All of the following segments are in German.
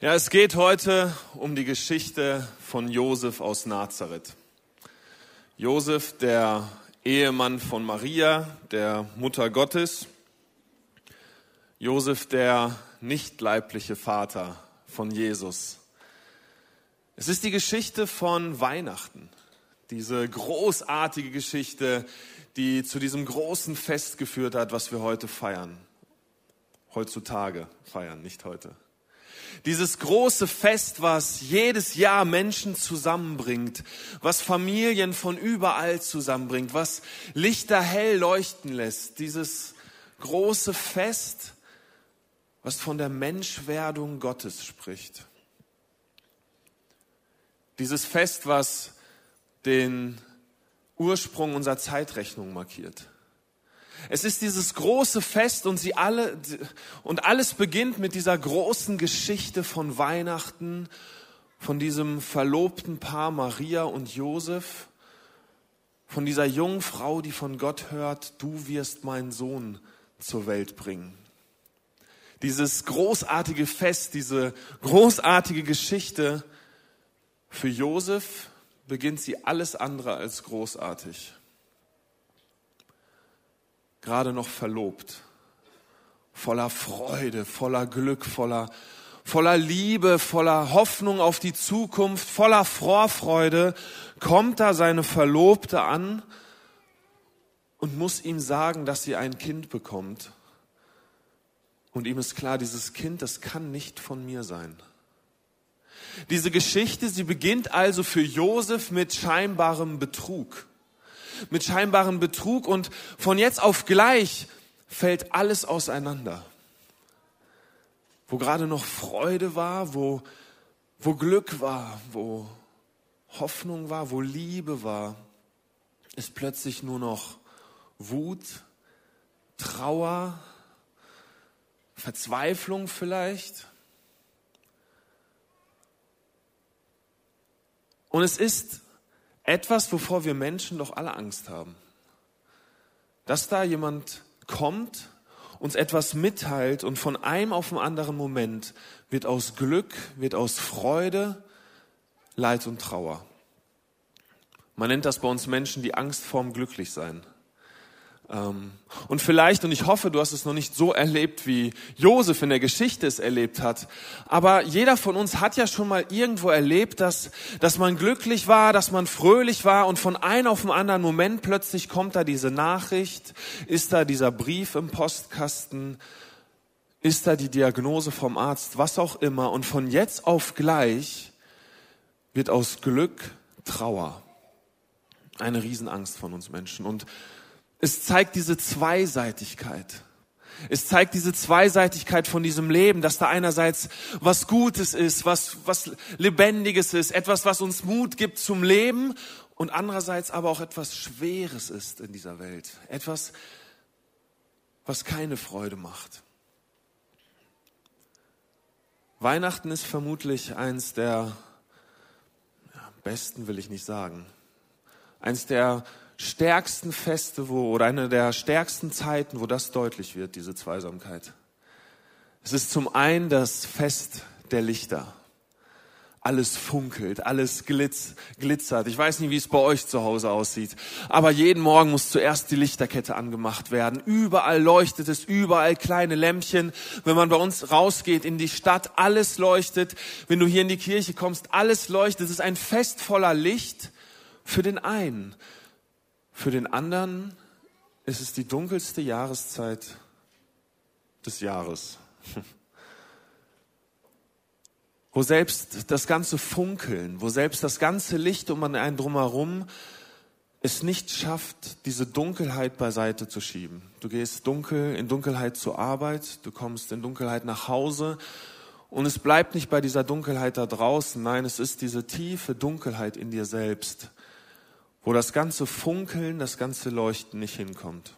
Ja, es geht heute um die Geschichte von Josef aus Nazareth. Josef, der Ehemann von Maria, der Mutter Gottes. Josef, der nicht leibliche Vater von Jesus. Es ist die Geschichte von Weihnachten. Diese großartige Geschichte, die zu diesem großen Fest geführt hat, was wir heute feiern. Heutzutage feiern, nicht heute. Dieses große Fest, was jedes Jahr Menschen zusammenbringt, was Familien von überall zusammenbringt, was Lichter hell leuchten lässt. Dieses große Fest, was von der Menschwerdung Gottes spricht. Dieses Fest, was den Ursprung unserer Zeitrechnung markiert. Es ist dieses große Fest und sie alle, und alles beginnt mit dieser großen Geschichte von Weihnachten, von diesem verlobten Paar Maria und Josef, von dieser jungen Frau, die von Gott hört, du wirst meinen Sohn zur Welt bringen. Dieses großartige Fest, diese großartige Geschichte, für Josef beginnt sie alles andere als großartig gerade noch verlobt, voller Freude, voller Glück, voller, voller Liebe, voller Hoffnung auf die Zukunft, voller Vorfreude, kommt da seine Verlobte an und muss ihm sagen, dass sie ein Kind bekommt. Und ihm ist klar, dieses Kind, das kann nicht von mir sein. Diese Geschichte, sie beginnt also für Josef mit scheinbarem Betrug mit scheinbarem Betrug und von jetzt auf gleich fällt alles auseinander. Wo gerade noch Freude war, wo, wo Glück war, wo Hoffnung war, wo Liebe war, ist plötzlich nur noch Wut, Trauer, Verzweiflung vielleicht. Und es ist etwas, wovor wir Menschen doch alle Angst haben. Dass da jemand kommt, uns etwas mitteilt und von einem auf den anderen Moment wird aus Glück, wird aus Freude Leid und Trauer. Man nennt das bei uns Menschen die Angst vorm Glücklichsein. Ähm, und vielleicht, und ich hoffe, du hast es noch nicht so erlebt, wie Josef in der Geschichte es erlebt hat, aber jeder von uns hat ja schon mal irgendwo erlebt, dass, dass man glücklich war, dass man fröhlich war und von einem auf den anderen Moment plötzlich kommt da diese Nachricht, ist da dieser Brief im Postkasten, ist da die Diagnose vom Arzt, was auch immer und von jetzt auf gleich wird aus Glück Trauer. Eine Riesenangst von uns Menschen und es zeigt diese Zweiseitigkeit. Es zeigt diese Zweiseitigkeit von diesem Leben, dass da einerseits was Gutes ist, was, was Lebendiges ist, etwas, was uns Mut gibt zum Leben und andererseits aber auch etwas Schweres ist in dieser Welt. Etwas, was keine Freude macht. Weihnachten ist vermutlich eins der ja, besten, will ich nicht sagen, eins der stärksten Feste, wo, oder eine der stärksten Zeiten, wo das deutlich wird, diese Zweisamkeit. Es ist zum einen das Fest der Lichter. Alles funkelt, alles glitz, glitzert. Ich weiß nicht, wie es bei euch zu Hause aussieht. Aber jeden Morgen muss zuerst die Lichterkette angemacht werden. Überall leuchtet es, überall kleine Lämpchen. Wenn man bei uns rausgeht in die Stadt, alles leuchtet. Wenn du hier in die Kirche kommst, alles leuchtet. Es ist ein Fest voller Licht für den einen. Für den anderen ist es die dunkelste Jahreszeit des Jahres, wo selbst das ganze Funkeln, wo selbst das ganze Licht um einen drumherum es nicht schafft, diese Dunkelheit beiseite zu schieben. Du gehst dunkel, in Dunkelheit zur Arbeit, du kommst in Dunkelheit nach Hause und es bleibt nicht bei dieser Dunkelheit da draußen, nein, es ist diese tiefe Dunkelheit in dir selbst, wo das ganze Funkeln, das ganze Leuchten nicht hinkommt.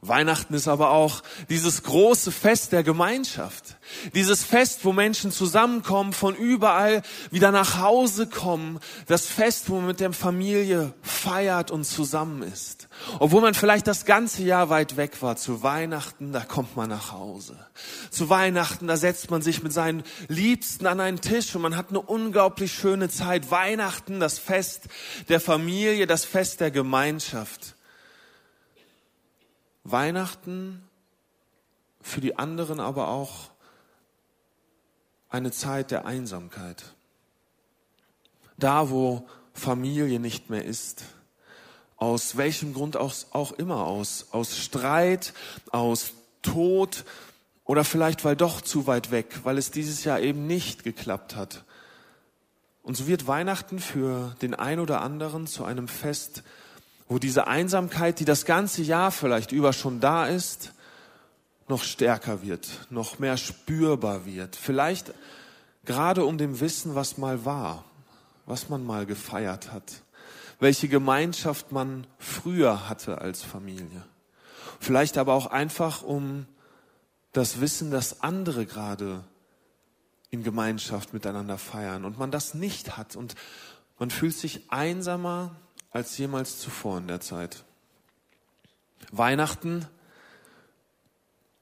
Weihnachten ist aber auch dieses große Fest der Gemeinschaft. Dieses Fest, wo Menschen zusammenkommen, von überall wieder nach Hause kommen. Das Fest, wo man mit der Familie feiert und zusammen ist. Obwohl man vielleicht das ganze Jahr weit weg war. Zu Weihnachten, da kommt man nach Hause. Zu Weihnachten, da setzt man sich mit seinen Liebsten an einen Tisch und man hat eine unglaublich schöne Zeit. Weihnachten, das Fest der Familie, das Fest der Gemeinschaft. Weihnachten für die anderen aber auch eine Zeit der Einsamkeit. Da, wo Familie nicht mehr ist. Aus welchem Grund auch, auch immer aus. Aus Streit, aus Tod oder vielleicht weil doch zu weit weg, weil es dieses Jahr eben nicht geklappt hat. Und so wird Weihnachten für den ein oder anderen zu einem Fest wo diese Einsamkeit, die das ganze Jahr vielleicht über schon da ist, noch stärker wird, noch mehr spürbar wird. Vielleicht gerade um dem Wissen, was mal war, was man mal gefeiert hat, welche Gemeinschaft man früher hatte als Familie. Vielleicht aber auch einfach um das Wissen, dass andere gerade in Gemeinschaft miteinander feiern und man das nicht hat und man fühlt sich einsamer, als jemals zuvor in der Zeit. Weihnachten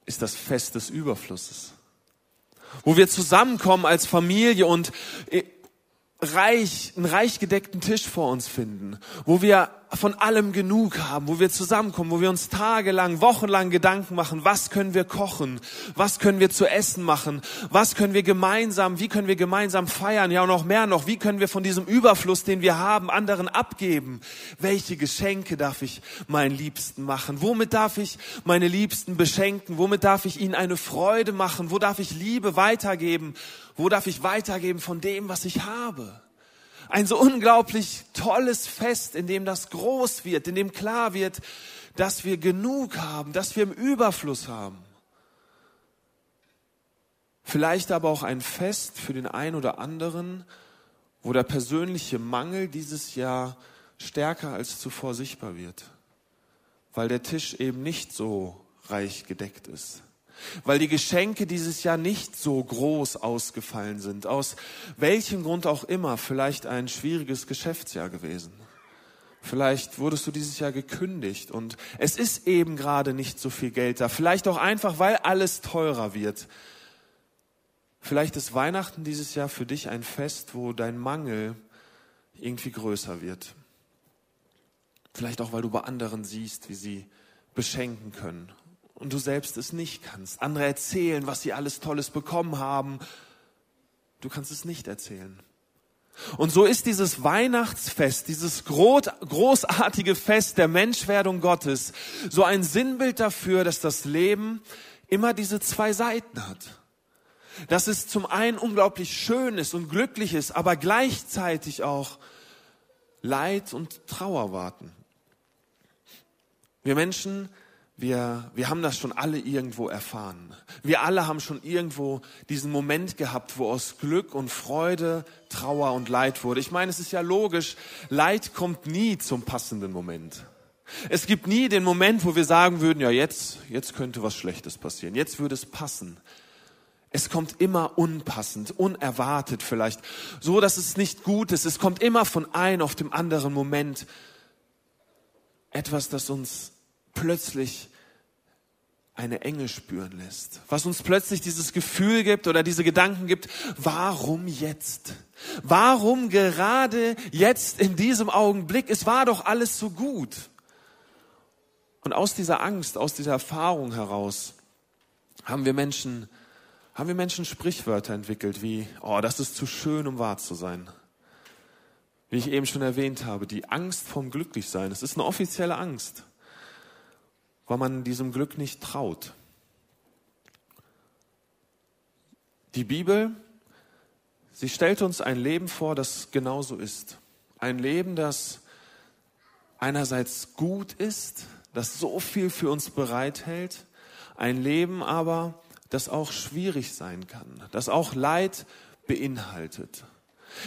ist das Fest des Überflusses, wo wir zusammenkommen als Familie und reich, einen reich gedeckten Tisch vor uns finden, wo wir von allem genug haben, wo wir zusammenkommen, wo wir uns tagelang, wochenlang Gedanken machen, was können wir kochen, was können wir zu essen machen, was können wir gemeinsam, wie können wir gemeinsam feiern, ja und noch mehr noch, wie können wir von diesem Überfluss, den wir haben, anderen abgeben, welche Geschenke darf ich meinen Liebsten machen, womit darf ich meine Liebsten beschenken, womit darf ich ihnen eine Freude machen, wo darf ich Liebe weitergeben, wo darf ich weitergeben von dem, was ich habe. Ein so unglaublich tolles Fest, in dem das groß wird, in dem klar wird, dass wir genug haben, dass wir im Überfluss haben. Vielleicht aber auch ein Fest für den einen oder anderen, wo der persönliche Mangel dieses Jahr stärker als zuvor sichtbar wird, weil der Tisch eben nicht so reich gedeckt ist weil die Geschenke dieses Jahr nicht so groß ausgefallen sind. Aus welchem Grund auch immer, vielleicht ein schwieriges Geschäftsjahr gewesen. Vielleicht wurdest du dieses Jahr gekündigt und es ist eben gerade nicht so viel Geld da. Vielleicht auch einfach, weil alles teurer wird. Vielleicht ist Weihnachten dieses Jahr für dich ein Fest, wo dein Mangel irgendwie größer wird. Vielleicht auch, weil du bei anderen siehst, wie sie beschenken können und du selbst es nicht kannst. Andere erzählen, was sie alles Tolles bekommen haben. Du kannst es nicht erzählen. Und so ist dieses Weihnachtsfest, dieses großartige Fest der Menschwerdung Gottes, so ein Sinnbild dafür, dass das Leben immer diese zwei Seiten hat. Dass es zum einen unglaublich schön ist und glücklich ist, aber gleichzeitig auch Leid und Trauer warten. Wir Menschen wir, wir haben das schon alle irgendwo erfahren. Wir alle haben schon irgendwo diesen Moment gehabt, wo aus Glück und Freude Trauer und Leid wurde. Ich meine, es ist ja logisch, Leid kommt nie zum passenden Moment. Es gibt nie den Moment, wo wir sagen würden, ja, jetzt, jetzt könnte was Schlechtes passieren. Jetzt würde es passen. Es kommt immer unpassend, unerwartet vielleicht, so dass es nicht gut ist. Es kommt immer von einem auf dem anderen Moment etwas, das uns plötzlich eine Enge spüren lässt, was uns plötzlich dieses Gefühl gibt oder diese Gedanken gibt, warum jetzt? Warum gerade jetzt in diesem Augenblick? Es war doch alles so gut. Und aus dieser Angst, aus dieser Erfahrung heraus haben wir Menschen, haben wir Menschen Sprichwörter entwickelt wie, oh, das ist zu schön, um wahr zu sein. Wie ich eben schon erwähnt habe, die Angst vom Glücklichsein. Es ist eine offizielle Angst weil man diesem Glück nicht traut. Die Bibel, sie stellt uns ein Leben vor, das genauso ist. Ein Leben, das einerseits gut ist, das so viel für uns bereithält, ein Leben aber, das auch schwierig sein kann, das auch Leid beinhaltet.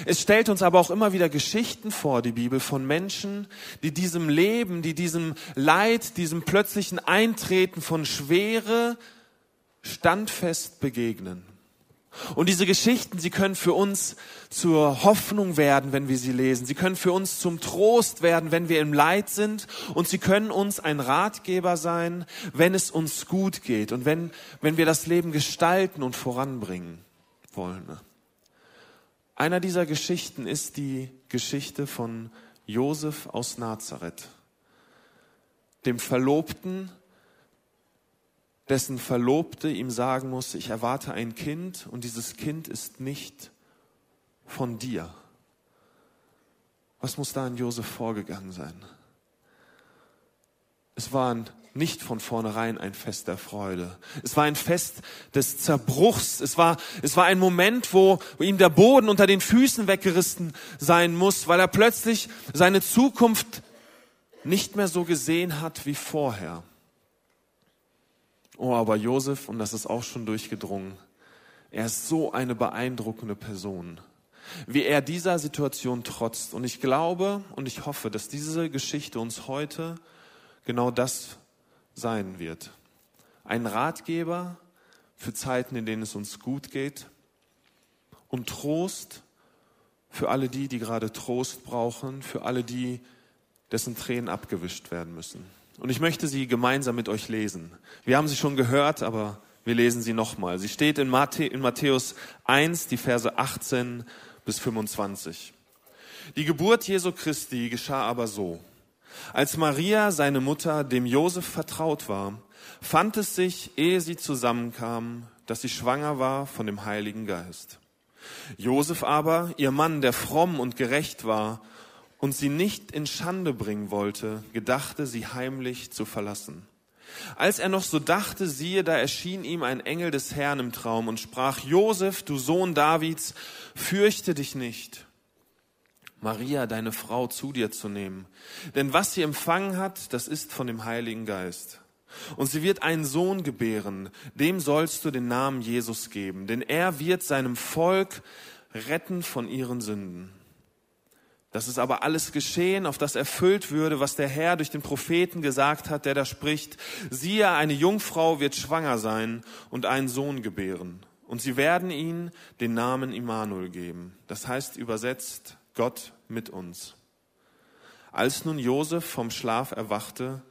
Es stellt uns aber auch immer wieder Geschichten vor, die Bibel, von Menschen, die diesem Leben, die diesem Leid, diesem plötzlichen Eintreten von Schwere standfest begegnen. Und diese Geschichten, sie können für uns zur Hoffnung werden, wenn wir sie lesen. Sie können für uns zum Trost werden, wenn wir im Leid sind. Und sie können uns ein Ratgeber sein, wenn es uns gut geht und wenn, wenn wir das Leben gestalten und voranbringen wollen. Einer dieser Geschichten ist die Geschichte von Josef aus Nazareth, dem Verlobten, dessen Verlobte ihm sagen muss, ich erwarte ein Kind und dieses Kind ist nicht von dir. Was muss da in Josef vorgegangen sein? Es war ein nicht von vornherein ein Fest der Freude. Es war ein Fest des Zerbruchs. Es war, es war ein Moment, wo, wo ihm der Boden unter den Füßen weggerissen sein muss, weil er plötzlich seine Zukunft nicht mehr so gesehen hat wie vorher. Oh, aber Josef, und das ist auch schon durchgedrungen, er ist so eine beeindruckende Person, wie er dieser Situation trotzt. Und ich glaube und ich hoffe, dass diese Geschichte uns heute genau das sein wird. Ein Ratgeber für Zeiten, in denen es uns gut geht und Trost für alle die, die gerade Trost brauchen, für alle die, dessen Tränen abgewischt werden müssen. Und ich möchte sie gemeinsam mit euch lesen. Wir haben sie schon gehört, aber wir lesen sie nochmal. Sie steht in, Matthäus 1, die Verse 18 bis 25. Die Geburt Jesu Christi geschah aber so. Als Maria, seine Mutter, dem Josef vertraut war, fand es sich, ehe sie zusammenkamen, dass sie schwanger war von dem Heiligen Geist. Josef aber, ihr Mann, der fromm und gerecht war und sie nicht in Schande bringen wollte, gedachte, sie heimlich zu verlassen. Als er noch so dachte, siehe, da erschien ihm ein Engel des Herrn im Traum und sprach, Josef, du Sohn Davids, fürchte dich nicht Maria, deine Frau, zu dir zu nehmen. Denn was sie empfangen hat, das ist von dem Heiligen Geist. Und sie wird einen Sohn gebären, dem sollst du den Namen Jesus geben, denn er wird seinem Volk retten von ihren Sünden. Das ist aber alles geschehen, auf das erfüllt würde, was der Herr durch den Propheten gesagt hat, der da spricht, siehe, eine Jungfrau wird schwanger sein und einen Sohn gebären. Und sie werden ihn den Namen Immanuel geben. Das heißt übersetzt Gott mit uns. Als nun Josef vom Schlaf erwachte,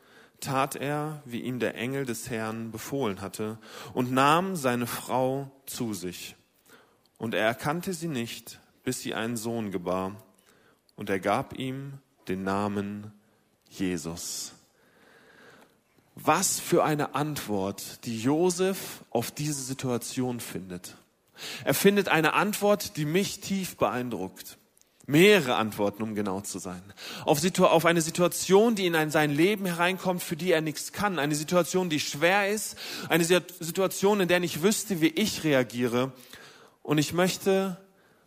tat er, wie ihm der Engel des Herrn befohlen hatte, und nahm seine Frau zu sich. Und er erkannte sie nicht, bis sie einen Sohn gebar, und er gab ihm den Namen Jesus. Was für eine Antwort, die Josef auf diese Situation findet. Er findet eine Antwort, die mich tief beeindruckt. Mehrere Antworten, um genau zu sein. Auf, auf, eine Situation, die in ein, sein Leben hereinkommt, für die er nichts kann. Eine Situation, die schwer ist. Eine Situation, in der ich wüsste, wie ich reagiere. Und ich möchte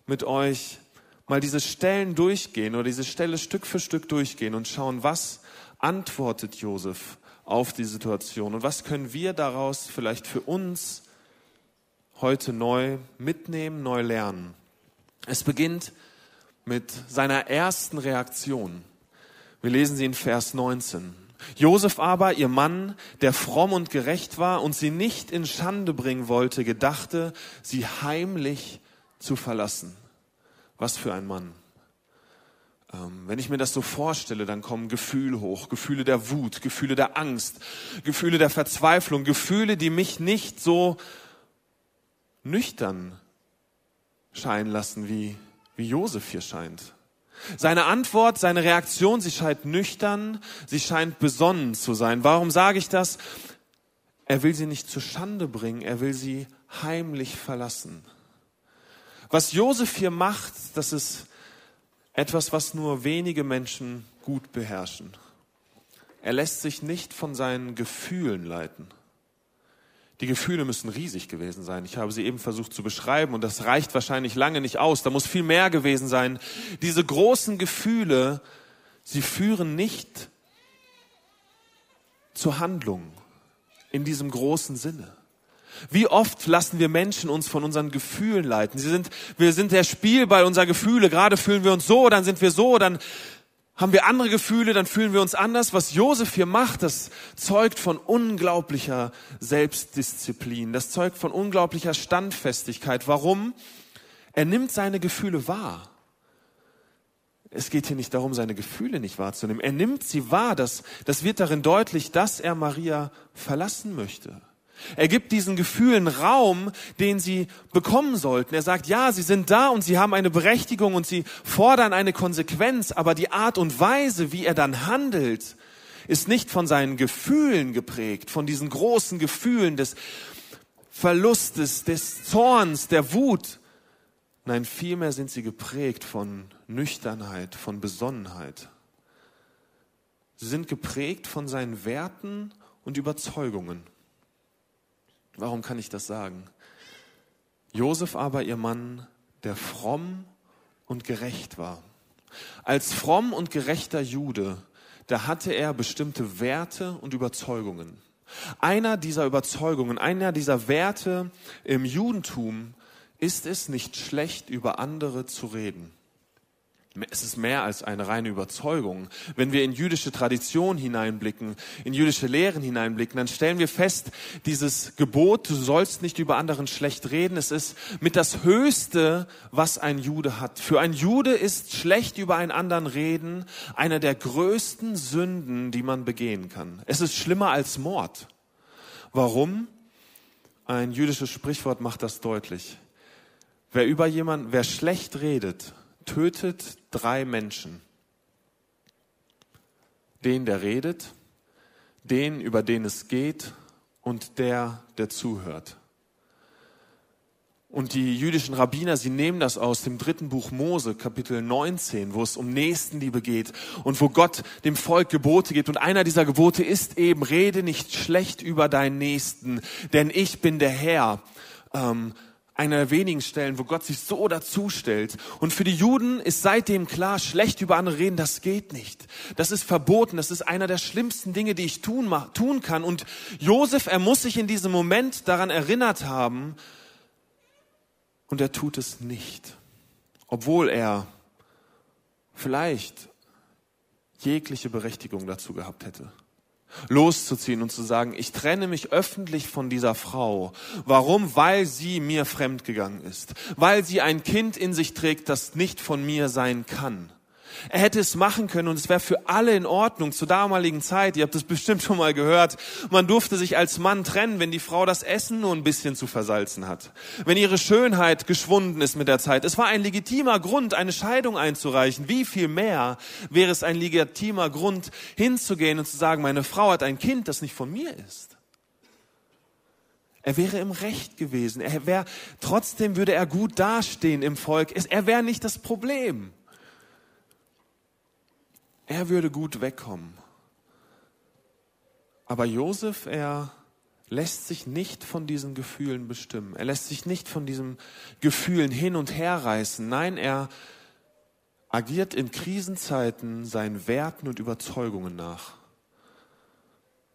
mit euch mal diese Stellen durchgehen oder diese Stelle Stück für Stück durchgehen und schauen, was antwortet Josef auf die Situation und was können wir daraus vielleicht für uns heute neu mitnehmen, neu lernen. Es beginnt mit seiner ersten Reaktion. Wir lesen sie in Vers 19. Josef aber, ihr Mann, der fromm und gerecht war und sie nicht in Schande bringen wollte, gedachte, sie heimlich zu verlassen. Was für ein Mann. Ähm, wenn ich mir das so vorstelle, dann kommen Gefühle hoch, Gefühle der Wut, Gefühle der Angst, Gefühle der Verzweiflung, Gefühle, die mich nicht so nüchtern scheinen lassen wie wie Josef hier scheint. Seine Antwort, seine Reaktion, sie scheint nüchtern, sie scheint besonnen zu sein. Warum sage ich das? Er will sie nicht zur Schande bringen, er will sie heimlich verlassen. Was Josef hier macht, das ist etwas, was nur wenige Menschen gut beherrschen. Er lässt sich nicht von seinen Gefühlen leiten. Die Gefühle müssen riesig gewesen sein. Ich habe sie eben versucht zu beschreiben und das reicht wahrscheinlich lange nicht aus. Da muss viel mehr gewesen sein. Diese großen Gefühle, sie führen nicht zur Handlung in diesem großen Sinne. Wie oft lassen wir Menschen uns von unseren Gefühlen leiten? Sie sind, wir sind der Spielball unserer Gefühle. Gerade fühlen wir uns so, dann sind wir so, dann haben wir andere Gefühle, dann fühlen wir uns anders. Was Josef hier macht, das zeugt von unglaublicher Selbstdisziplin. Das zeugt von unglaublicher Standfestigkeit. Warum? Er nimmt seine Gefühle wahr. Es geht hier nicht darum, seine Gefühle nicht wahrzunehmen. Er nimmt sie wahr. Das, das wird darin deutlich, dass er Maria verlassen möchte. Er gibt diesen Gefühlen Raum, den sie bekommen sollten. Er sagt, ja, sie sind da und sie haben eine Berechtigung und sie fordern eine Konsequenz, aber die Art und Weise, wie er dann handelt, ist nicht von seinen Gefühlen geprägt, von diesen großen Gefühlen des Verlustes, des Zorns, der Wut. Nein, vielmehr sind sie geprägt von Nüchternheit, von Besonnenheit. Sie sind geprägt von seinen Werten und Überzeugungen. Warum kann ich das sagen? Josef aber, ihr Mann, der fromm und gerecht war. Als fromm und gerechter Jude, da hatte er bestimmte Werte und Überzeugungen. Einer dieser Überzeugungen, einer dieser Werte im Judentum ist es nicht schlecht, über andere zu reden. Es ist mehr als eine reine Überzeugung. Wenn wir in jüdische Tradition hineinblicken, in jüdische Lehren hineinblicken, dann stellen wir fest, dieses Gebot, du sollst nicht über anderen schlecht reden, es ist mit das Höchste, was ein Jude hat. Für ein Jude ist schlecht über einen anderen reden einer der größten Sünden, die man begehen kann. Es ist schlimmer als Mord. Warum? Ein jüdisches Sprichwort macht das deutlich. Wer über jemanden, wer schlecht redet, tötet drei Menschen. Den, der redet, den, über den es geht und der, der zuhört. Und die jüdischen Rabbiner, sie nehmen das aus dem dritten Buch Mose, Kapitel 19, wo es um Nächstenliebe geht und wo Gott dem Volk Gebote gibt. Und einer dieser Gebote ist eben, rede nicht schlecht über deinen Nächsten, denn ich bin der Herr. Ähm, einer der wenigen Stellen, wo Gott sich so dazustellt. Und für die Juden ist seitdem klar, schlecht über andere reden, das geht nicht. Das ist verboten. Das ist einer der schlimmsten Dinge, die ich tun, tun kann. Und Josef, er muss sich in diesem Moment daran erinnert haben. Und er tut es nicht. Obwohl er vielleicht jegliche Berechtigung dazu gehabt hätte loszuziehen und zu sagen, ich trenne mich öffentlich von dieser Frau. Warum? Weil sie mir fremdgegangen ist. Weil sie ein Kind in sich trägt, das nicht von mir sein kann. Er hätte es machen können und es wäre für alle in Ordnung. Zur damaligen Zeit, ihr habt es bestimmt schon mal gehört, man durfte sich als Mann trennen, wenn die Frau das Essen nur ein bisschen zu versalzen hat. Wenn ihre Schönheit geschwunden ist mit der Zeit. Es war ein legitimer Grund, eine Scheidung einzureichen. Wie viel mehr wäre es ein legitimer Grund, hinzugehen und zu sagen, meine Frau hat ein Kind, das nicht von mir ist. Er wäre im Recht gewesen. Er wäre, trotzdem würde er gut dastehen im Volk. Er wäre nicht das Problem. Er würde gut wegkommen. Aber Josef, er lässt sich nicht von diesen Gefühlen bestimmen. Er lässt sich nicht von diesen Gefühlen hin und her reißen. Nein, er agiert in Krisenzeiten seinen Werten und Überzeugungen nach.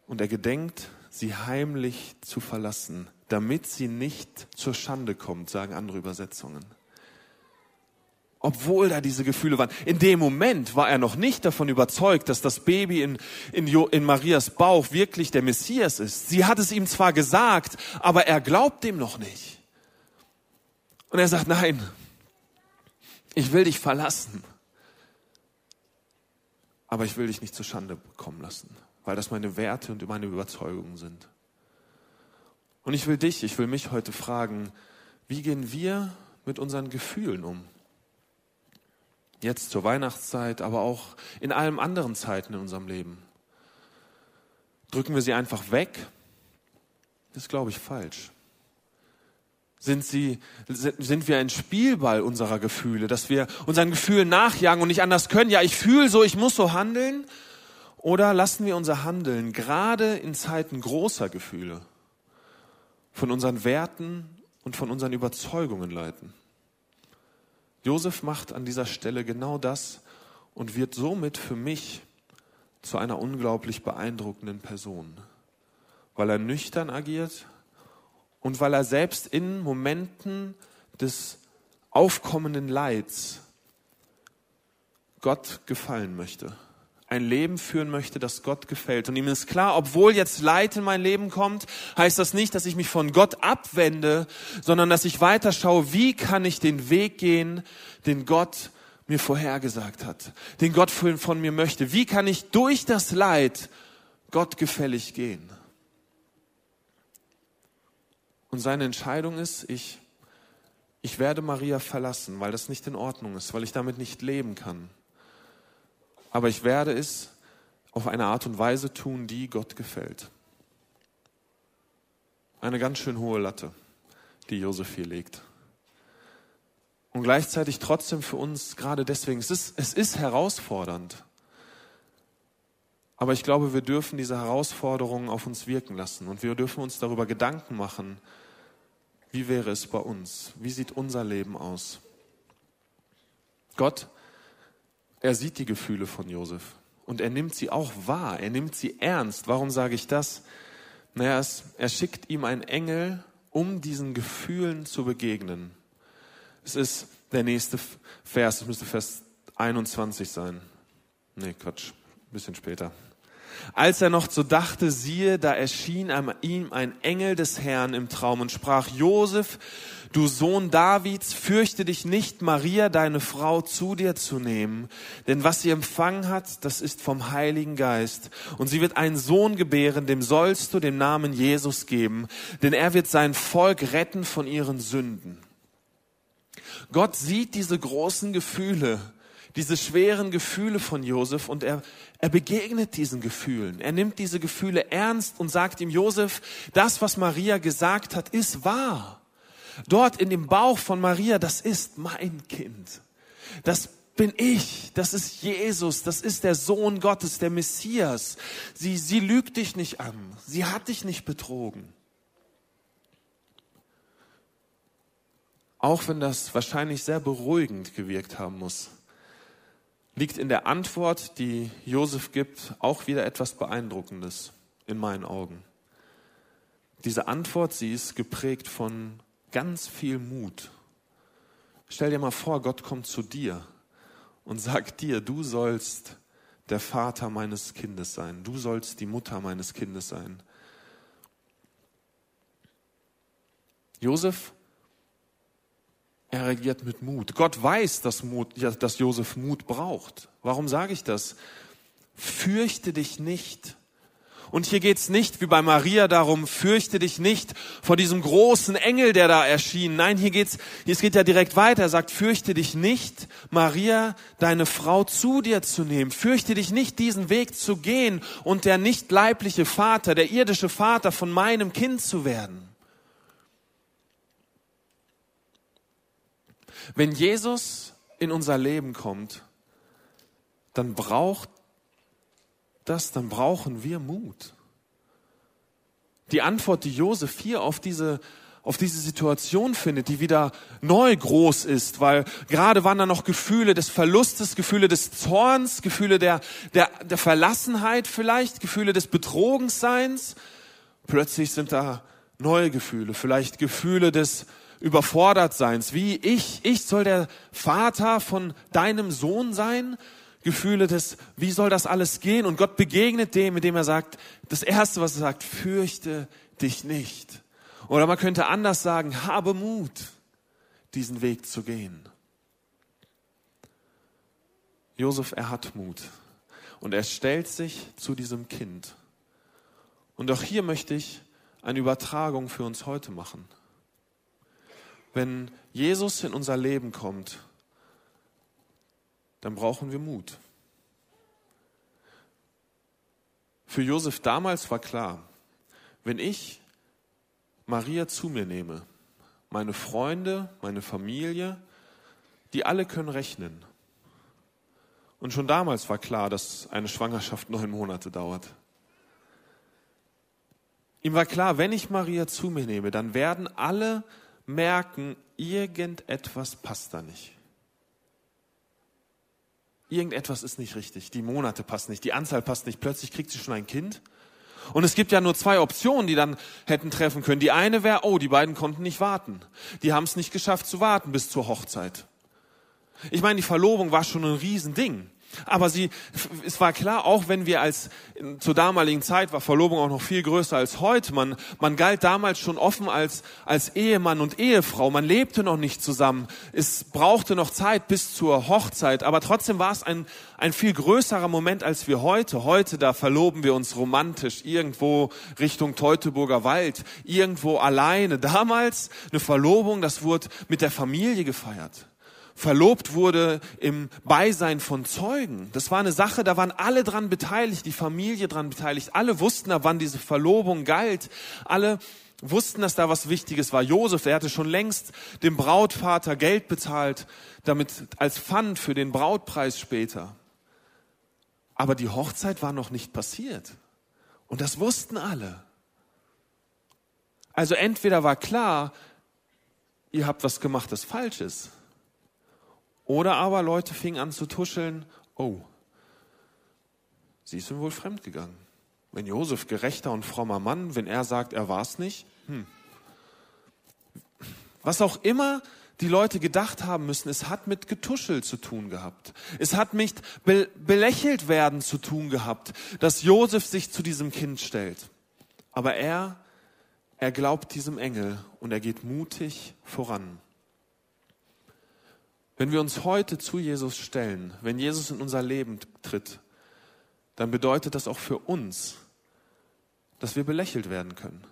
Und er gedenkt, sie heimlich zu verlassen, damit sie nicht zur Schande kommt, sagen andere Übersetzungen obwohl da diese Gefühle waren. In dem Moment war er noch nicht davon überzeugt, dass das Baby in, in, in Marias Bauch wirklich der Messias ist. Sie hat es ihm zwar gesagt, aber er glaubt dem noch nicht. Und er sagt, nein, ich will dich verlassen, aber ich will dich nicht zur Schande kommen lassen, weil das meine Werte und meine Überzeugungen sind. Und ich will dich, ich will mich heute fragen, wie gehen wir mit unseren Gefühlen um? Jetzt zur Weihnachtszeit, aber auch in allen anderen Zeiten in unserem Leben. Drücken wir sie einfach weg? Das ist, glaube ich, falsch. Sind, sie, sind wir ein Spielball unserer Gefühle, dass wir unseren Gefühlen nachjagen und nicht anders können? Ja, ich fühle so, ich muss so handeln. Oder lassen wir unser Handeln gerade in Zeiten großer Gefühle von unseren Werten und von unseren Überzeugungen leiten? Josef macht an dieser Stelle genau das und wird somit für mich zu einer unglaublich beeindruckenden Person, weil er nüchtern agiert und weil er selbst in Momenten des aufkommenden Leids Gott gefallen möchte. Ein Leben führen möchte, das Gott gefällt. Und ihm ist klar, obwohl jetzt Leid in mein Leben kommt, heißt das nicht, dass ich mich von Gott abwende, sondern dass ich weiter schaue, wie kann ich den Weg gehen, den Gott mir vorhergesagt hat, den Gott von mir möchte. Wie kann ich durch das Leid Gott gefällig gehen? Und seine Entscheidung ist, ich, ich werde Maria verlassen, weil das nicht in Ordnung ist, weil ich damit nicht leben kann aber ich werde es auf eine Art und Weise tun, die Gott gefällt. Eine ganz schön hohe Latte, die Josef hier legt. Und gleichzeitig trotzdem für uns, gerade deswegen, es ist, es ist herausfordernd. Aber ich glaube, wir dürfen diese Herausforderungen auf uns wirken lassen und wir dürfen uns darüber Gedanken machen, wie wäre es bei uns? Wie sieht unser Leben aus? Gott er sieht die Gefühle von Josef und er nimmt sie auch wahr, er nimmt sie ernst. Warum sage ich das? Naja, es, er schickt ihm einen Engel, um diesen Gefühlen zu begegnen. Es ist der nächste Vers, es müsste Vers 21 sein. Nee, Quatsch, ein bisschen später. Als er noch so dachte, siehe, da erschien ihm ein Engel des Herrn im Traum und sprach, Josef, du Sohn Davids, fürchte dich nicht, Maria, deine Frau, zu dir zu nehmen, denn was sie empfangen hat, das ist vom Heiligen Geist. Und sie wird einen Sohn gebären, dem sollst du den Namen Jesus geben, denn er wird sein Volk retten von ihren Sünden. Gott sieht diese großen Gefühle, diese schweren Gefühle von Josef und er, er begegnet diesen Gefühlen. Er nimmt diese Gefühle ernst und sagt ihm, Josef, das, was Maria gesagt hat, ist wahr. Dort in dem Bauch von Maria, das ist mein Kind. Das bin ich, das ist Jesus, das ist der Sohn Gottes, der Messias. Sie, sie lügt dich nicht an, sie hat dich nicht betrogen. Auch wenn das wahrscheinlich sehr beruhigend gewirkt haben muss liegt in der Antwort, die Josef gibt, auch wieder etwas Beeindruckendes in meinen Augen. Diese Antwort, sie ist geprägt von ganz viel Mut. Stell dir mal vor, Gott kommt zu dir und sagt dir, du sollst der Vater meines Kindes sein, du sollst die Mutter meines Kindes sein. Josef er reagiert mit Mut. Gott weiß, dass, Mut, dass Josef Mut braucht. Warum sage ich das? Fürchte dich nicht. Und hier geht's nicht wie bei Maria darum, fürchte dich nicht vor diesem großen Engel, der da erschien. Nein, hier geht's, hier geht ja direkt weiter. Er sagt, fürchte dich nicht, Maria, deine Frau zu dir zu nehmen. Fürchte dich nicht, diesen Weg zu gehen und der nicht leibliche Vater, der irdische Vater von meinem Kind zu werden. Wenn Jesus in unser Leben kommt, dann braucht das, dann brauchen wir Mut. Die Antwort, die Josef hier auf diese auf diese Situation findet, die wieder neu groß ist, weil gerade waren da noch Gefühle des Verlustes, Gefühle des Zorns, Gefühle der, der, der Verlassenheit vielleicht, Gefühle des Betrogenseins. Plötzlich sind da neue Gefühle, vielleicht Gefühle des überfordert Seins, wie ich, ich soll der Vater von deinem Sohn sein, Gefühle des, wie soll das alles gehen? Und Gott begegnet dem, indem er sagt, das erste, was er sagt, fürchte dich nicht. Oder man könnte anders sagen, habe Mut, diesen Weg zu gehen. Josef, er hat Mut. Und er stellt sich zu diesem Kind. Und auch hier möchte ich eine Übertragung für uns heute machen wenn Jesus in unser Leben kommt, dann brauchen wir Mut. Für Josef damals war klar, wenn ich Maria zu mir nehme, meine Freunde, meine Familie, die alle können rechnen. Und schon damals war klar, dass eine Schwangerschaft neun Monate dauert. Ihm war klar, wenn ich Maria zu mir nehme, dann werden alle merken, irgendetwas passt da nicht. Irgendetwas ist nicht richtig. Die Monate passen nicht, die Anzahl passt nicht. Plötzlich kriegt sie schon ein Kind. Und es gibt ja nur zwei Optionen, die dann hätten treffen können. Die eine wäre, oh, die beiden konnten nicht warten. Die haben es nicht geschafft zu warten bis zur Hochzeit. Ich meine, die Verlobung war schon ein Riesending. Aber sie, es war klar, auch wenn wir als, zur damaligen Zeit war Verlobung auch noch viel größer als heute. Man, man galt damals schon offen als, als Ehemann und Ehefrau. Man lebte noch nicht zusammen. Es brauchte noch Zeit bis zur Hochzeit. Aber trotzdem war es ein, ein viel größerer Moment als wir heute. Heute, da verloben wir uns romantisch irgendwo Richtung Teutoburger Wald, irgendwo alleine. Damals eine Verlobung, das wurde mit der Familie gefeiert verlobt wurde im Beisein von Zeugen. Das war eine Sache, da waren alle dran beteiligt, die Familie dran beteiligt. Alle wussten, ab wann diese Verlobung galt. Alle wussten, dass da was Wichtiges war. Josef, der hatte schon längst dem Brautvater Geld bezahlt, damit als Pfand für den Brautpreis später. Aber die Hochzeit war noch nicht passiert. Und das wussten alle. Also entweder war klar, ihr habt was gemacht, das falsch ist. Oder aber Leute fingen an zu tuscheln, oh, sie ist wohl fremdgegangen. Wenn Josef gerechter und frommer Mann, wenn er sagt, er war es nicht, hm. Was auch immer die Leute gedacht haben müssen, es hat mit Getuschel zu tun gehabt. Es hat mit be belächelt werden zu tun gehabt, dass Josef sich zu diesem Kind stellt. Aber er, er glaubt diesem Engel und er geht mutig voran. Wenn wir uns heute zu Jesus stellen, wenn Jesus in unser Leben tritt, dann bedeutet das auch für uns, dass wir belächelt werden können.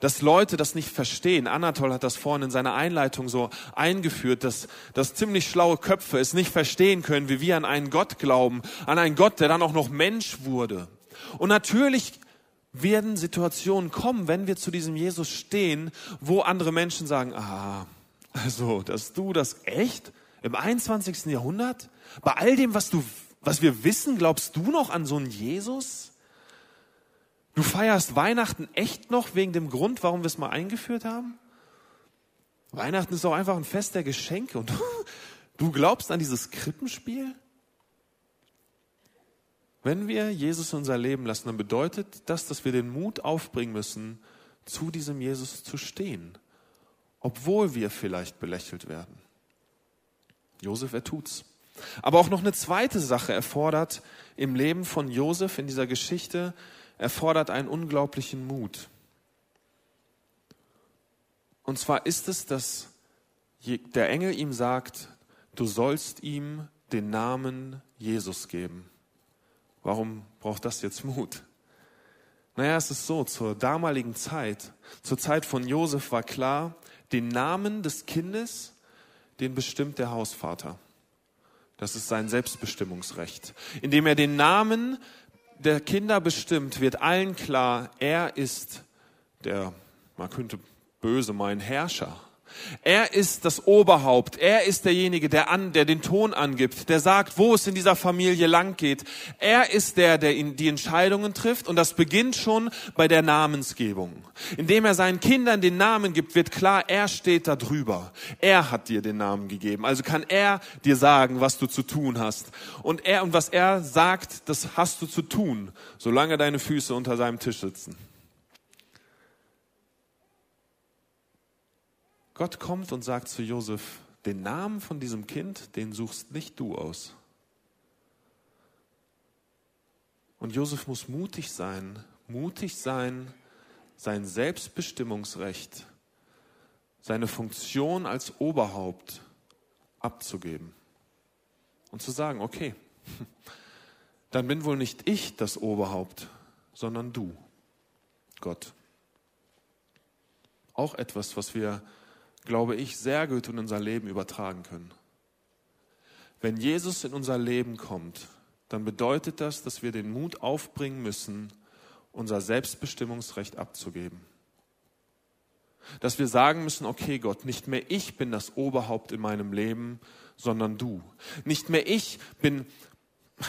Dass Leute das nicht verstehen. Anatol hat das vorhin in seiner Einleitung so eingeführt, dass, dass ziemlich schlaue Köpfe es nicht verstehen können, wie wir an einen Gott glauben, an einen Gott, der dann auch noch Mensch wurde. Und natürlich werden Situationen kommen, wenn wir zu diesem Jesus stehen, wo andere Menschen sagen, ah, also, dass du das echt? Im 21. Jahrhundert? Bei all dem, was du, was wir wissen, glaubst du noch an so einen Jesus? Du feierst Weihnachten echt noch wegen dem Grund, warum wir es mal eingeführt haben? Weihnachten ist doch einfach ein Fest der Geschenke und du glaubst an dieses Krippenspiel? Wenn wir Jesus unser Leben lassen, dann bedeutet das, dass wir den Mut aufbringen müssen, zu diesem Jesus zu stehen, obwohl wir vielleicht belächelt werden. Josef, er tut's. Aber auch noch eine zweite Sache erfordert im Leben von Josef in dieser Geschichte, erfordert einen unglaublichen Mut. Und zwar ist es, dass der Engel ihm sagt, du sollst ihm den Namen Jesus geben. Warum braucht das jetzt Mut? Naja, es ist so, zur damaligen Zeit, zur Zeit von Josef war klar, den Namen des Kindes den bestimmt der Hausvater. Das ist sein Selbstbestimmungsrecht. Indem er den Namen der Kinder bestimmt, wird allen klar, er ist der, man könnte böse meinen, Herrscher. Er ist das Oberhaupt. Er ist derjenige, der an, der den Ton angibt, der sagt, wo es in dieser Familie lang geht. Er ist der, der die Entscheidungen trifft und das beginnt schon bei der Namensgebung. Indem er seinen Kindern den Namen gibt, wird klar, er steht da drüber. Er hat dir den Namen gegeben. Also kann er dir sagen, was du zu tun hast. Und er, und was er sagt, das hast du zu tun, solange deine Füße unter seinem Tisch sitzen. Gott kommt und sagt zu Josef, den Namen von diesem Kind, den suchst nicht du aus. Und Josef muss mutig sein, mutig sein, sein Selbstbestimmungsrecht, seine Funktion als Oberhaupt abzugeben und zu sagen, okay, dann bin wohl nicht ich das Oberhaupt, sondern du, Gott. Auch etwas, was wir glaube ich, sehr gut in unser Leben übertragen können. Wenn Jesus in unser Leben kommt, dann bedeutet das, dass wir den Mut aufbringen müssen, unser Selbstbestimmungsrecht abzugeben. Dass wir sagen müssen, okay Gott, nicht mehr ich bin das Oberhaupt in meinem Leben, sondern du. Nicht mehr ich bin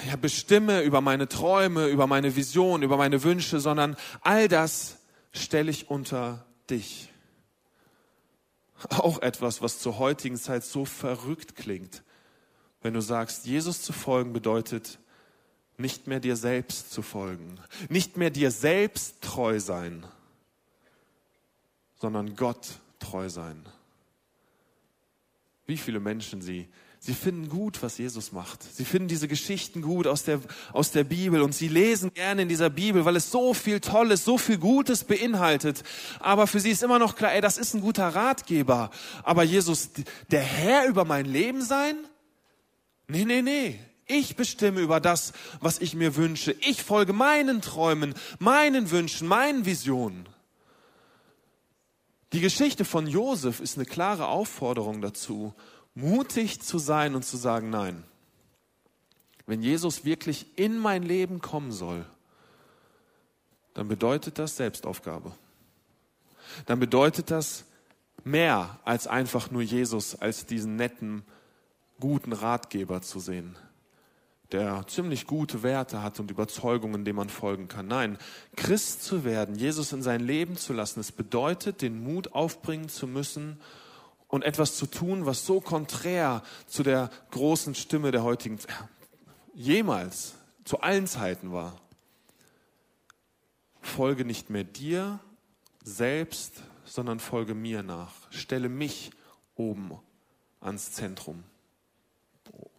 ja, bestimme über meine Träume, über meine Vision, über meine Wünsche, sondern all das stelle ich unter dich. Auch etwas, was zur heutigen Zeit so verrückt klingt. Wenn du sagst, Jesus zu folgen bedeutet, nicht mehr dir selbst zu folgen, nicht mehr dir selbst treu sein, sondern Gott treu sein. Wie viele Menschen sie Sie finden gut, was Jesus macht. Sie finden diese Geschichten gut aus der, aus der Bibel und sie lesen gerne in dieser Bibel, weil es so viel Tolles, so viel Gutes beinhaltet. Aber für sie ist immer noch klar, ey, das ist ein guter Ratgeber. Aber Jesus, der Herr über mein Leben sein? Nee, nee, nee. Ich bestimme über das, was ich mir wünsche. Ich folge meinen Träumen, meinen Wünschen, meinen Visionen. Die Geschichte von Josef ist eine klare Aufforderung dazu, mutig zu sein und zu sagen, nein, wenn Jesus wirklich in mein Leben kommen soll, dann bedeutet das Selbstaufgabe. Dann bedeutet das mehr als einfach nur Jesus als diesen netten, guten Ratgeber zu sehen, der ziemlich gute Werte hat und Überzeugungen, denen man folgen kann. Nein, Christ zu werden, Jesus in sein Leben zu lassen, es bedeutet, den Mut aufbringen zu müssen und etwas zu tun, was so konträr zu der großen Stimme der heutigen, jemals, zu allen Zeiten war. Folge nicht mehr dir selbst, sondern folge mir nach. Stelle mich oben ans Zentrum,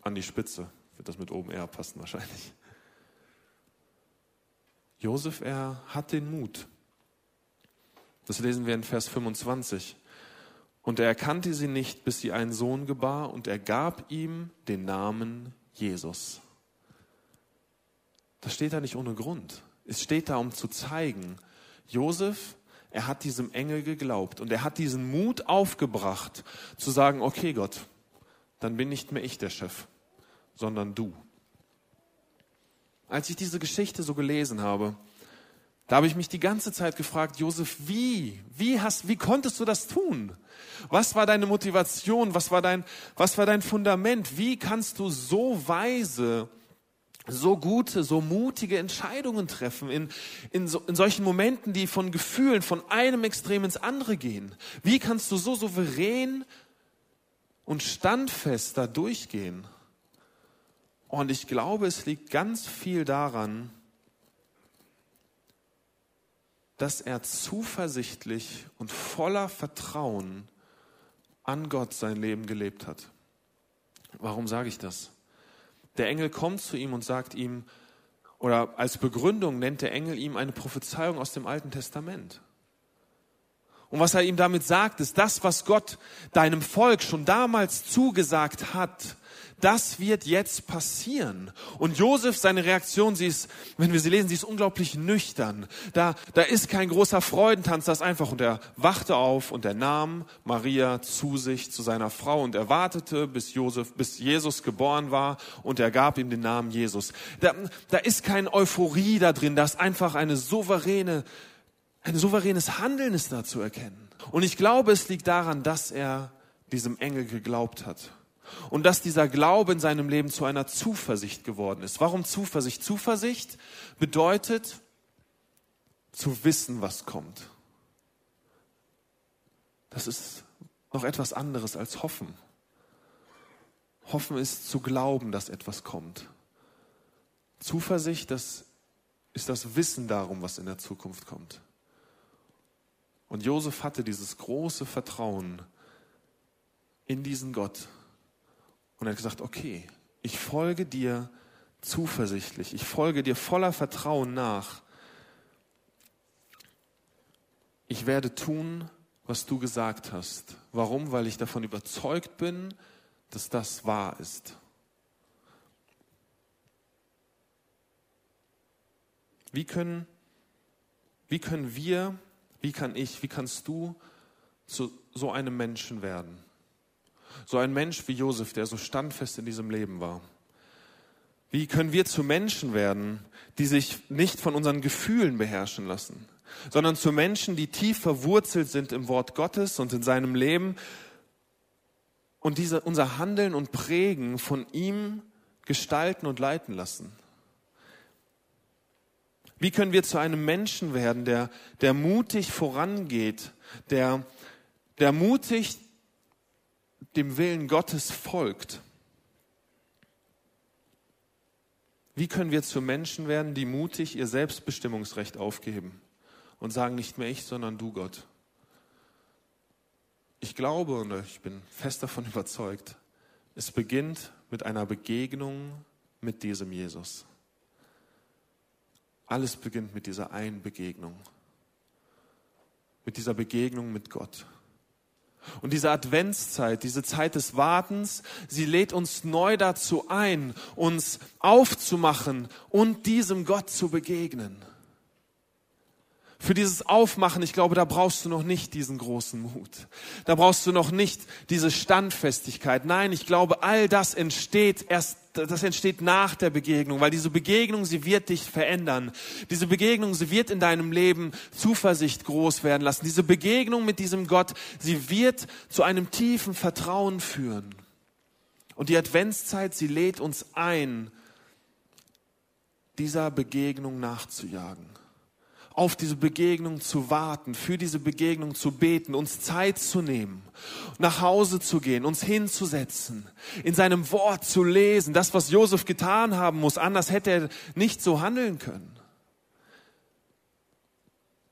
an die Spitze. Wird das mit oben eher passen wahrscheinlich. Josef, er hat den Mut. Das lesen wir in Vers 25. Und er erkannte sie nicht, bis sie einen Sohn gebar, und er gab ihm den Namen Jesus. Das steht da nicht ohne Grund. Es steht da, um zu zeigen, Josef, er hat diesem Engel geglaubt und er hat diesen Mut aufgebracht, zu sagen, okay Gott, dann bin nicht mehr ich der Chef, sondern du. Als ich diese Geschichte so gelesen habe, da habe ich mich die ganze Zeit gefragt, Josef, wie? Wie hast, wie konntest du das tun? Was war deine Motivation? Was war dein, was war dein Fundament? Wie kannst du so weise, so gute, so mutige Entscheidungen treffen in, in, so, in solchen Momenten, die von Gefühlen von einem Extrem ins andere gehen? Wie kannst du so souverän und standfest da durchgehen? Und ich glaube, es liegt ganz viel daran, dass er zuversichtlich und voller Vertrauen an Gott sein Leben gelebt hat. Warum sage ich das? Der Engel kommt zu ihm und sagt ihm, oder als Begründung nennt der Engel ihm eine Prophezeiung aus dem Alten Testament. Und was er ihm damit sagt, ist das, was Gott deinem Volk schon damals zugesagt hat, das wird jetzt passieren. Und Josef, seine Reaktion, sie ist, wenn wir sie lesen, sie ist unglaublich nüchtern. Da, da ist kein großer Freudentanz, das einfach. Und er wachte auf und er nahm Maria zu sich, zu seiner Frau und er wartete, bis Josef, bis Jesus geboren war und er gab ihm den Namen Jesus. Da, da ist kein Euphorie da drin, da ist einfach eine souveräne, ein souveränes Handeln ist da zu erkennen. Und ich glaube, es liegt daran, dass er diesem Engel geglaubt hat. Und dass dieser Glaube in seinem Leben zu einer Zuversicht geworden ist. Warum Zuversicht? Zuversicht bedeutet zu wissen, was kommt. Das ist noch etwas anderes als hoffen. Hoffen ist zu glauben, dass etwas kommt. Zuversicht, das ist das Wissen darum, was in der Zukunft kommt. Und Josef hatte dieses große Vertrauen in diesen Gott, und er hat gesagt, okay, ich folge dir zuversichtlich, ich folge dir voller Vertrauen nach. Ich werde tun, was du gesagt hast. Warum? Weil ich davon überzeugt bin, dass das wahr ist. Wie können, wie können wir, wie kann ich, wie kannst du zu so einem Menschen werden? So ein Mensch wie Josef, der so standfest in diesem Leben war. Wie können wir zu Menschen werden, die sich nicht von unseren Gefühlen beherrschen lassen, sondern zu Menschen, die tief verwurzelt sind im Wort Gottes und in seinem Leben und diese, unser Handeln und Prägen von ihm gestalten und leiten lassen? Wie können wir zu einem Menschen werden, der, der mutig vorangeht, der, der mutig dem Willen Gottes folgt. Wie können wir zu Menschen werden, die mutig ihr Selbstbestimmungsrecht aufgeben und sagen, nicht mehr ich, sondern du, Gott? Ich glaube und ich bin fest davon überzeugt, es beginnt mit einer Begegnung mit diesem Jesus. Alles beginnt mit dieser einen Begegnung. Mit dieser Begegnung mit Gott. Und diese Adventszeit, diese Zeit des Wartens, sie lädt uns neu dazu ein, uns aufzumachen und diesem Gott zu begegnen. Für dieses Aufmachen, ich glaube, da brauchst du noch nicht diesen großen Mut. Da brauchst du noch nicht diese Standfestigkeit. Nein, ich glaube, all das entsteht erst, das entsteht nach der Begegnung, weil diese Begegnung, sie wird dich verändern. Diese Begegnung, sie wird in deinem Leben Zuversicht groß werden lassen. Diese Begegnung mit diesem Gott, sie wird zu einem tiefen Vertrauen führen. Und die Adventszeit, sie lädt uns ein, dieser Begegnung nachzujagen auf diese Begegnung zu warten, für diese Begegnung zu beten, uns Zeit zu nehmen, nach Hause zu gehen, uns hinzusetzen, in seinem Wort zu lesen, das, was Josef getan haben muss, anders hätte er nicht so handeln können.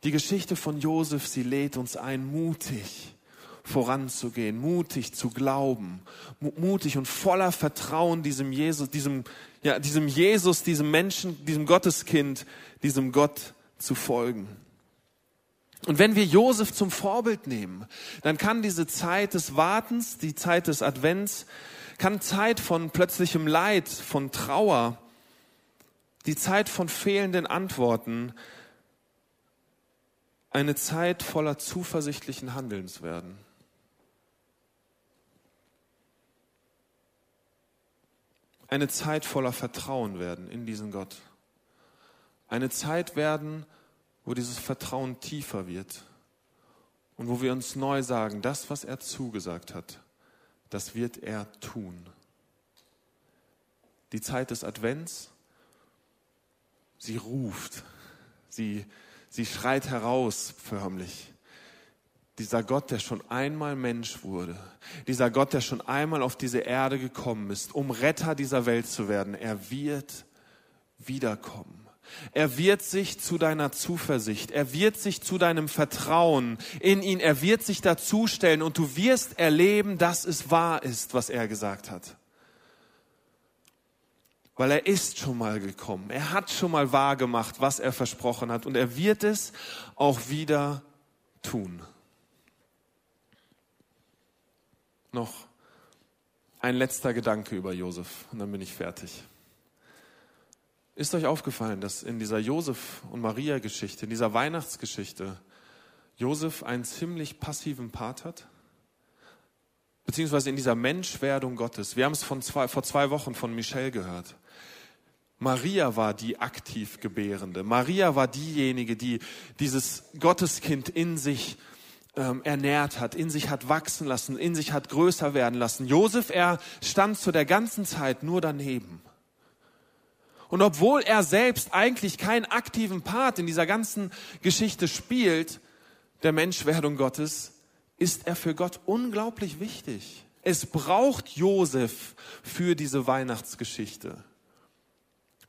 Die Geschichte von Josef, sie lädt uns ein, mutig voranzugehen, mutig zu glauben, mutig und voller Vertrauen diesem Jesus, diesem, ja, diesem Jesus, diesem Menschen, diesem Gotteskind, diesem Gott zu folgen. Und wenn wir Josef zum Vorbild nehmen, dann kann diese Zeit des Wartens, die Zeit des Advents, kann Zeit von plötzlichem Leid, von Trauer, die Zeit von fehlenden Antworten, eine Zeit voller zuversichtlichen Handelns werden. Eine Zeit voller Vertrauen werden in diesen Gott. Eine Zeit werden, wo dieses Vertrauen tiefer wird und wo wir uns neu sagen, das, was er zugesagt hat, das wird er tun. Die Zeit des Advents, sie ruft, sie, sie schreit heraus förmlich. Dieser Gott, der schon einmal Mensch wurde, dieser Gott, der schon einmal auf diese Erde gekommen ist, um Retter dieser Welt zu werden, er wird wiederkommen. Er wird sich zu deiner Zuversicht, er wird sich zu deinem Vertrauen in ihn, er wird sich dazustellen und du wirst erleben, dass es wahr ist, was er gesagt hat. Weil er ist schon mal gekommen, er hat schon mal wahr gemacht, was er versprochen hat und er wird es auch wieder tun. Noch ein letzter Gedanke über Josef und dann bin ich fertig. Ist euch aufgefallen, dass in dieser Josef und Maria Geschichte, in dieser Weihnachtsgeschichte, Josef einen ziemlich passiven Part hat? Beziehungsweise in dieser Menschwerdung Gottes. Wir haben es von zwei, vor zwei Wochen von Michelle gehört. Maria war die aktiv Gebärende. Maria war diejenige, die dieses Gotteskind in sich ähm, ernährt hat, in sich hat wachsen lassen, in sich hat größer werden lassen. Josef, er stand zu der ganzen Zeit nur daneben. Und obwohl er selbst eigentlich keinen aktiven Part in dieser ganzen Geschichte spielt, der Menschwerdung Gottes, ist er für Gott unglaublich wichtig. Es braucht Josef für diese Weihnachtsgeschichte.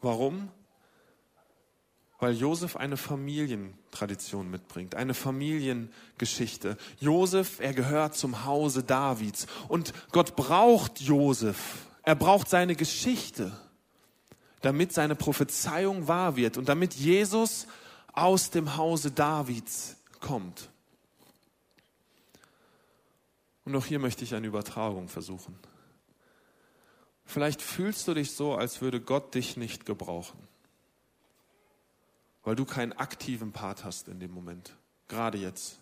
Warum? Weil Josef eine Familientradition mitbringt, eine Familiengeschichte. Josef, er gehört zum Hause Davids und Gott braucht Josef. Er braucht seine Geschichte damit seine Prophezeiung wahr wird und damit Jesus aus dem Hause Davids kommt. Und auch hier möchte ich eine Übertragung versuchen. Vielleicht fühlst du dich so, als würde Gott dich nicht gebrauchen, weil du keinen aktiven Part hast in dem Moment, gerade jetzt.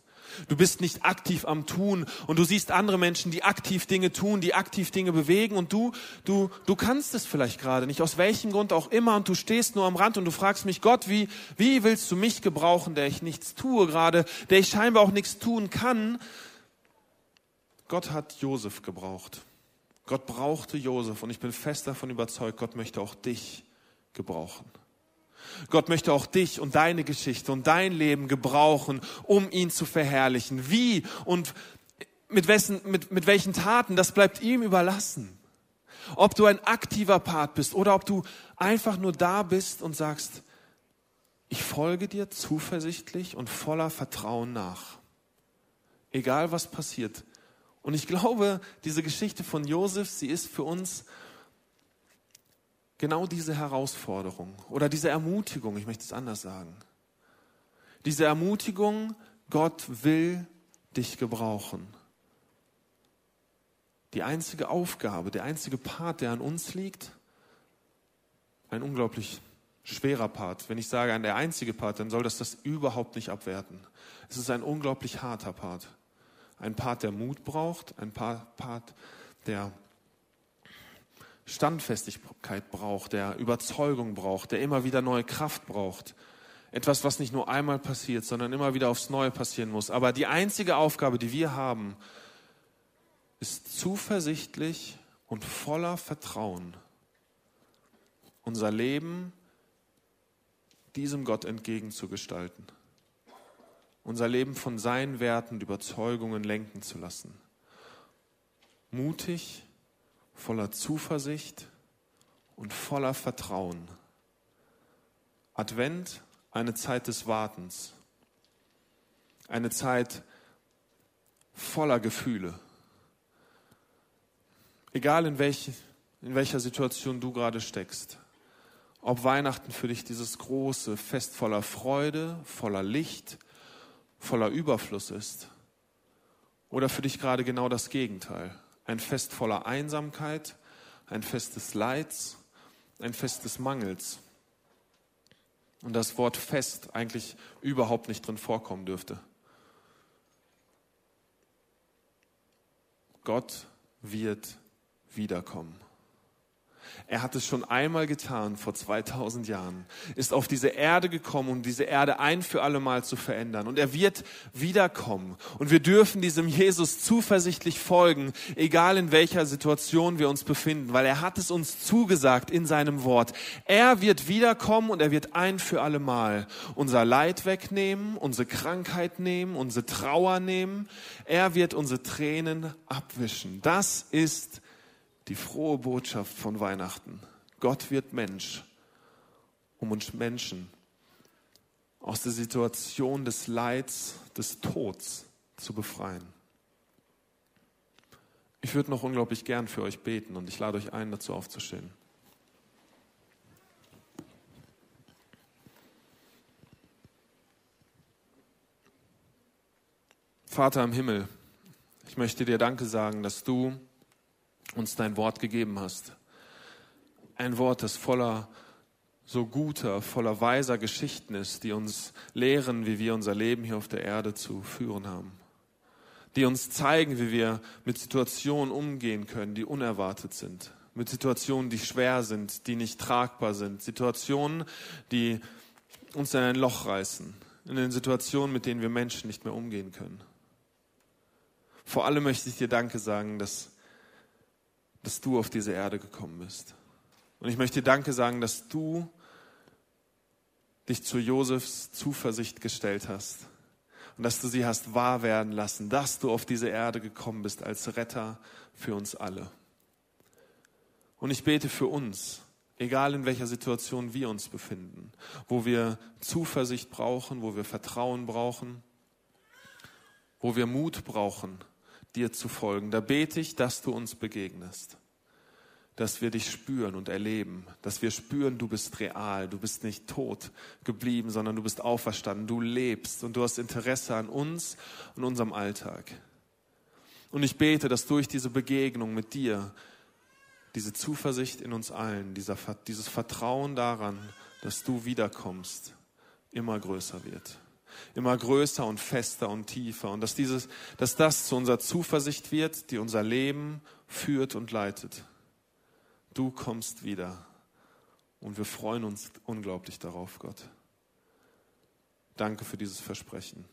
Du bist nicht aktiv am Tun und du siehst andere Menschen, die aktiv Dinge tun, die aktiv Dinge bewegen und du, du, du kannst es vielleicht gerade nicht, aus welchem Grund auch immer und du stehst nur am Rand und du fragst mich, Gott, wie, wie willst du mich gebrauchen, der ich nichts tue gerade, der ich scheinbar auch nichts tun kann? Gott hat Josef gebraucht. Gott brauchte Josef und ich bin fest davon überzeugt, Gott möchte auch dich gebrauchen. Gott möchte auch dich und deine Geschichte und dein Leben gebrauchen, um ihn zu verherrlichen. Wie und mit, wessen, mit, mit welchen Taten, das bleibt ihm überlassen. Ob du ein aktiver Part bist oder ob du einfach nur da bist und sagst, ich folge dir zuversichtlich und voller Vertrauen nach. Egal was passiert. Und ich glaube, diese Geschichte von Josef, sie ist für uns genau diese Herausforderung oder diese Ermutigung, ich möchte es anders sagen. Diese Ermutigung, Gott will dich gebrauchen. Die einzige Aufgabe, der einzige Part, der an uns liegt, ein unglaublich schwerer Part. Wenn ich sage, ein der einzige Part, dann soll das das überhaupt nicht abwerten. Es ist ein unglaublich harter Part. Ein Part, der Mut braucht, ein Part, der Standfestigkeit braucht, der Überzeugung braucht, der immer wieder neue Kraft braucht. Etwas, was nicht nur einmal passiert, sondern immer wieder aufs Neue passieren muss. Aber die einzige Aufgabe, die wir haben, ist zuversichtlich und voller Vertrauen unser Leben diesem Gott entgegenzugestalten. Unser Leben von seinen Werten und Überzeugungen lenken zu lassen. Mutig, voller Zuversicht und voller Vertrauen. Advent, eine Zeit des Wartens. Eine Zeit voller Gefühle. Egal in, welch, in welcher Situation du gerade steckst. Ob Weihnachten für dich dieses große Fest voller Freude, voller Licht, voller Überfluss ist. Oder für dich gerade genau das Gegenteil. Ein Fest voller Einsamkeit, ein Fest des Leids, ein Fest des Mangels. Und das Wort Fest eigentlich überhaupt nicht drin vorkommen dürfte. Gott wird wiederkommen. Er hat es schon einmal getan vor 2000 Jahren, ist auf diese Erde gekommen, um diese Erde ein für alle Mal zu verändern. Und er wird wiederkommen. Und wir dürfen diesem Jesus zuversichtlich folgen, egal in welcher Situation wir uns befinden, weil er hat es uns zugesagt in seinem Wort. Er wird wiederkommen und er wird ein für alle Mal unser Leid wegnehmen, unsere Krankheit nehmen, unsere Trauer nehmen. Er wird unsere Tränen abwischen. Das ist die frohe Botschaft von Weihnachten. Gott wird Mensch, um uns Menschen aus der Situation des Leids, des Tods zu befreien. Ich würde noch unglaublich gern für euch beten und ich lade euch ein, dazu aufzustehen. Vater im Himmel, ich möchte dir Danke sagen, dass du uns dein Wort gegeben hast. Ein Wort, das voller so guter, voller weiser Geschichten ist, die uns lehren, wie wir unser Leben hier auf der Erde zu führen haben. Die uns zeigen, wie wir mit Situationen umgehen können, die unerwartet sind. Mit Situationen, die schwer sind, die nicht tragbar sind. Situationen, die uns in ein Loch reißen. In den Situationen, mit denen wir Menschen nicht mehr umgehen können. Vor allem möchte ich dir Danke sagen, dass dass du auf diese Erde gekommen bist. Und ich möchte dir Danke sagen, dass du dich zu Josefs Zuversicht gestellt hast und dass du sie hast wahr werden lassen, dass du auf diese Erde gekommen bist als Retter für uns alle. Und ich bete für uns, egal in welcher Situation wir uns befinden, wo wir Zuversicht brauchen, wo wir Vertrauen brauchen, wo wir Mut brauchen, dir zu folgen. Da bete ich, dass du uns begegnest. Dass wir dich spüren und erleben. Dass wir spüren, du bist real. Du bist nicht tot geblieben, sondern du bist auferstanden. Du lebst und du hast Interesse an uns und unserem Alltag. Und ich bete, dass durch diese Begegnung mit dir diese Zuversicht in uns allen, dieser, dieses Vertrauen daran, dass du wiederkommst, immer größer wird immer größer und fester und tiefer. Und dass, dieses, dass das zu unserer Zuversicht wird, die unser Leben führt und leitet. Du kommst wieder. Und wir freuen uns unglaublich darauf, Gott. Danke für dieses Versprechen.